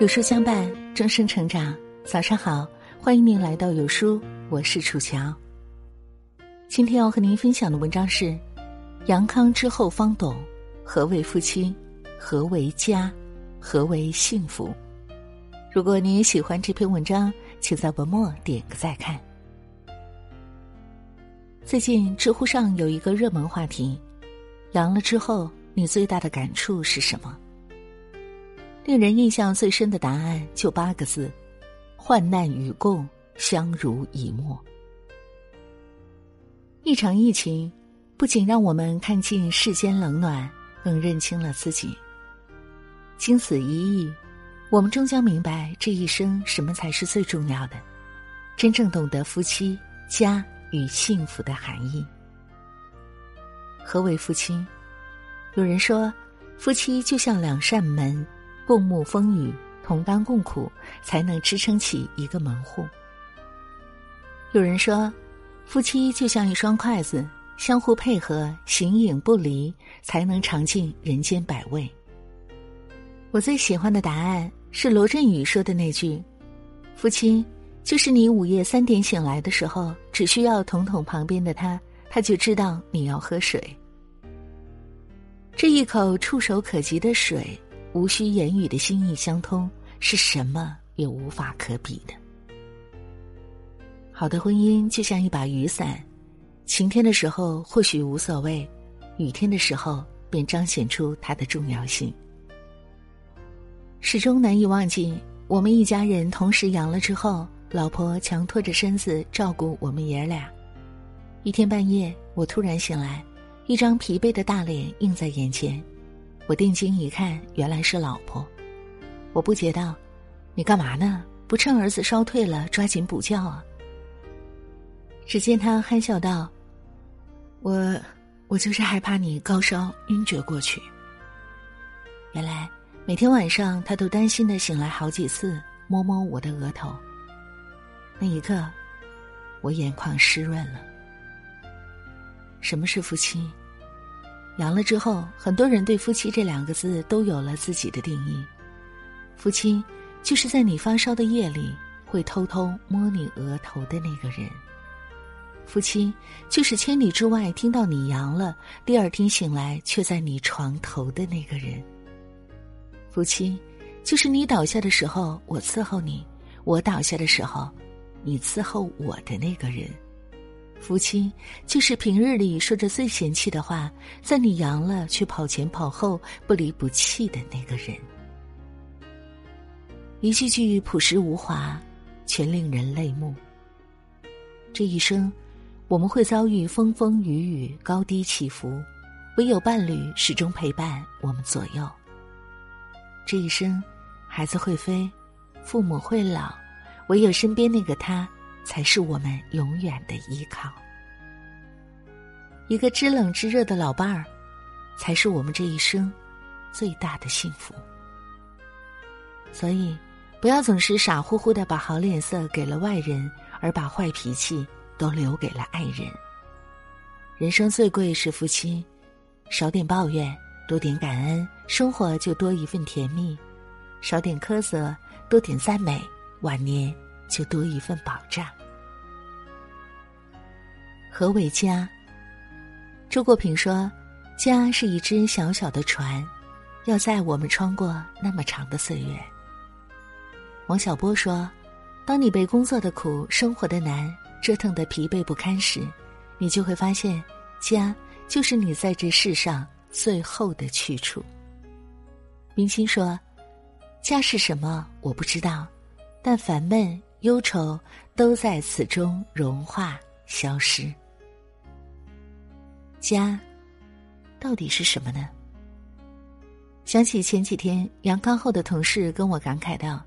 有书相伴，终生成长。早上好，欢迎您来到有书，我是楚乔。今天要和您分享的文章是：杨康之后方懂何为夫妻，何为家，何为幸福。如果你也喜欢这篇文章，请在文末点个再看。最近知乎上有一个热门话题：阳了之后，你最大的感触是什么？令人印象最深的答案就八个字：患难与共，相濡以沫。一场疫情，不仅让我们看尽世间冷暖，更认清了自己。经此一役，我们终将明白这一生什么才是最重要的，真正懂得夫妻、家与幸福的含义。何为夫妻？有人说，夫妻就像两扇门。共沐风雨，同甘共苦，才能支撑起一个门户。有人说，夫妻就像一双筷子，相互配合，形影不离，才能尝尽人间百味。我最喜欢的答案是罗振宇说的那句：“夫妻就是你午夜三点醒来的时候，只需要捅捅旁边的他，他就知道你要喝水。这一口触手可及的水。”无需言语的心意相通，是什么也无法可比的。好的婚姻就像一把雨伞，晴天的时候或许无所谓，雨天的时候便彰显出它的重要性。始终难以忘记，我们一家人同时阳了之后，老婆强拖着身子照顾我们爷俩。一天半夜，我突然醒来，一张疲惫的大脸映在眼前。我定睛一看，原来是老婆。我不解道：“你干嘛呢？不趁儿子烧退了，抓紧补觉啊！”只见他憨笑道：“我，我就是害怕你高烧晕厥过去。”原来每天晚上他都担心的醒来好几次，摸摸我的额头。那一刻，我眼眶湿润了。什么是夫妻？阳了之后，很多人对“夫妻”这两个字都有了自己的定义。夫妻，就是在你发烧的夜里会偷偷摸你额头的那个人；夫妻，就是千里之外听到你阳了，第二天醒来却在你床头的那个人；夫妻，就是你倒下的时候我伺候你，我倒下的时候你伺候我的那个人。夫妻就是平日里说着最嫌弃的话，在你阳了却跑前跑后不离不弃的那个人。一句句朴实无华，却令人泪目。这一生，我们会遭遇风风雨雨、高低起伏，唯有伴侣始终陪伴我们左右。这一生，孩子会飞，父母会老，唯有身边那个他。才是我们永远的依靠。一个知冷知热的老伴儿，才是我们这一生最大的幸福。所以，不要总是傻乎乎的把好脸色给了外人，而把坏脾气都留给了爱人。人生最贵是夫妻，少点抱怨，多点感恩，生活就多一份甜蜜；少点苛责，多点赞美，晚年。就多一份保障。何为家？周国平说：“家是一只小小的船，要载我们穿过那么长的岁月。”王小波说：“当你被工作的苦、生活的难折腾的疲惫不堪时，你就会发现，家就是你在这世上最后的去处。”明星说：“家是什么？我不知道，但烦闷。”忧愁都在此中融化消失。家，到底是什么呢？想起前几天阳康后的同事跟我感慨道：“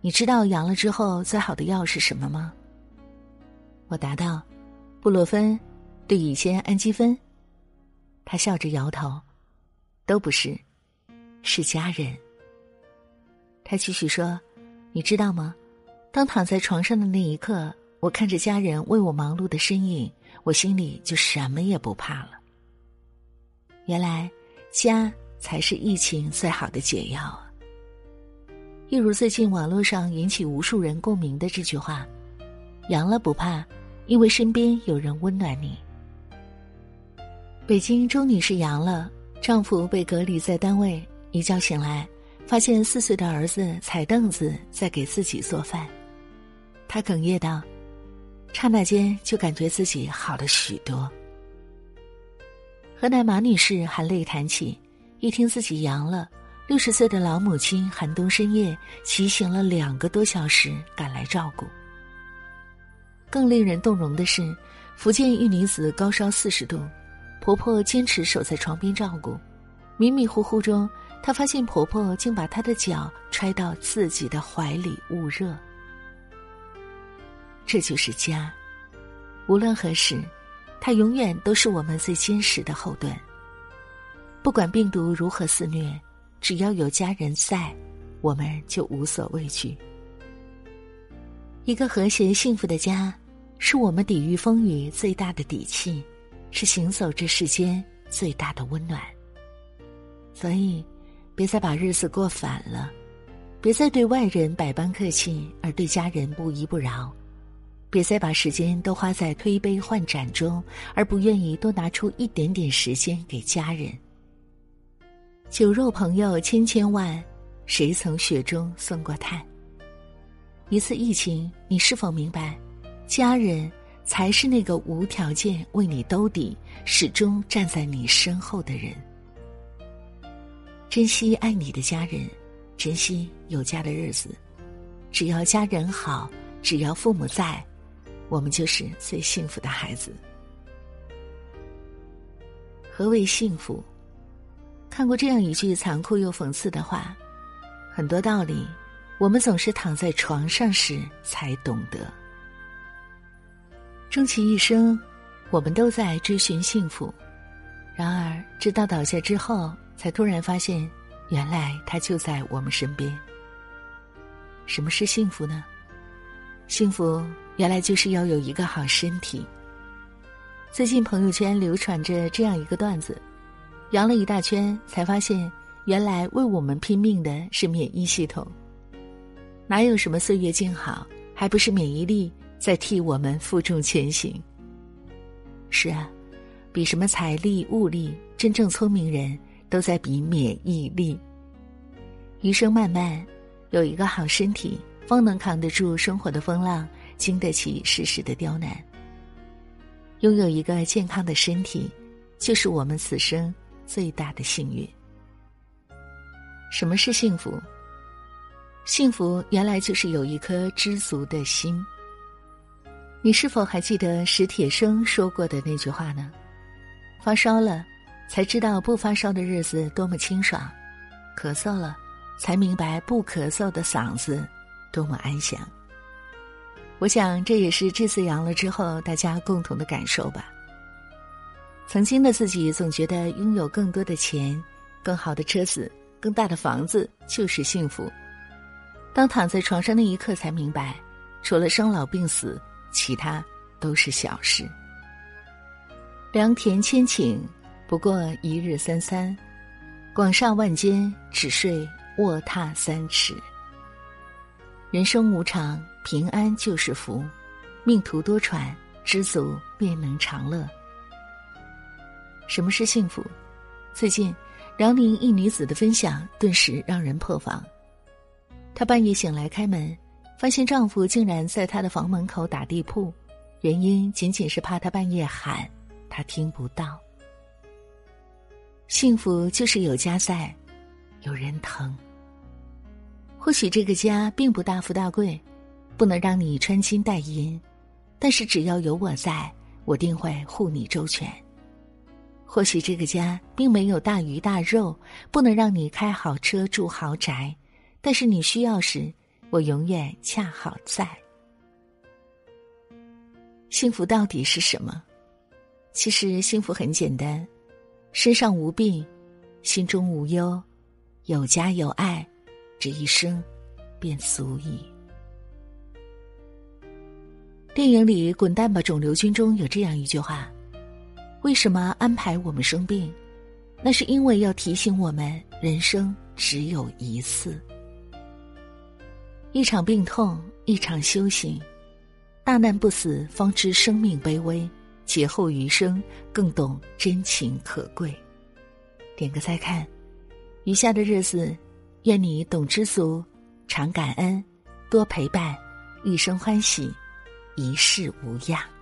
你知道阳了之后最好的药是什么吗？”我答道：“布洛芬、对乙酰氨基酚。”他笑着摇头：“都不是，是家人。”他继续说：“你知道吗？”当躺在床上的那一刻，我看着家人为我忙碌的身影，我心里就什么也不怕了。原来，家才是疫情最好的解药！一如最近网络上引起无数人共鸣的这句话：“阳了不怕，因为身边有人温暖你。”北京周女士阳了，丈夫被隔离在单位，一觉醒来，发现四岁的儿子踩凳子在给自己做饭，她哽咽道：“刹那间就感觉自己好了许多。”河南马女士含泪谈起，一听自己阳了。六十岁的老母亲寒冬深夜骑行了两个多小时赶来照顾。更令人动容的是，福建一女子高烧四十度，婆婆坚持守在床边照顾。迷迷糊糊中，她发现婆婆竟把她的脚揣到自己的怀里捂热。这就是家，无论何时，它永远都是我们最坚实的后盾。不管病毒如何肆虐。只要有家人在，我们就无所畏惧。一个和谐幸福的家，是我们抵御风雨最大的底气，是行走这世间最大的温暖。所以，别再把日子过反了，别再对外人百般客气，而对家人不依不饶；别再把时间都花在推杯换盏中，而不愿意多拿出一点点时间给家人。酒肉朋友千千万，谁曾雪中送过炭？一次疫情，你是否明白，家人才是那个无条件为你兜底、始终站在你身后的人？珍惜爱你的家人，珍惜有家的日子。只要家人好，只要父母在，我们就是最幸福的孩子。何为幸福？看过这样一句残酷又讽刺的话：很多道理，我们总是躺在床上时才懂得。终其一生，我们都在追寻幸福，然而直到倒下之后，才突然发现，原来它就在我们身边。什么是幸福呢？幸福原来就是要有一个好身体。最近朋友圈流传着这样一个段子。扬了一大圈，才发现原来为我们拼命的是免疫系统。哪有什么岁月静好，还不是免疫力在替我们负重前行？是啊，比什么财力物力，真正聪明人都在比免疫力。余生漫漫，有一个好身体，方能扛得住生活的风浪，经得起世事的刁难。拥有一个健康的身体，就是我们此生。最大的幸运。什么是幸福？幸福原来就是有一颗知足的心。你是否还记得史铁生说过的那句话呢？发烧了，才知道不发烧的日子多么清爽；咳嗽了，才明白不咳嗽的嗓子多么安详。我想，这也是这次阳了之后大家共同的感受吧。曾经的自己总觉得拥有更多的钱、更好的车子、更大的房子就是幸福。当躺在床上那一刻，才明白，除了生老病死，其他都是小事。良田千顷，不过一日三餐；广厦万间，只睡卧榻三尺。人生无常，平安就是福；命途多舛，知足便能长乐。什么是幸福？最近，辽宁一女子的分享顿时让人破防。她半夜醒来开门，发现丈夫竟然在她的房门口打地铺，原因仅仅是怕她半夜喊，她听不到。幸福就是有家在，有人疼。或许这个家并不大富大贵，不能让你穿金戴银，但是只要有我在，我定会护你周全。或许这个家并没有大鱼大肉，不能让你开好车住豪宅，但是你需要时，我永远恰好在。幸福到底是什么？其实幸福很简单：身上无病，心中无忧，有家有爱，这一生便足矣。电影里《滚蛋吧，肿瘤君》中有这样一句话。为什么安排我们生病？那是因为要提醒我们，人生只有一次。一场病痛，一场修行。大难不死，方知生命卑微；劫后余生，更懂真情可贵。点个再看，余下的日子，愿你懂知足，常感恩，多陪伴，一生欢喜，一世无恙。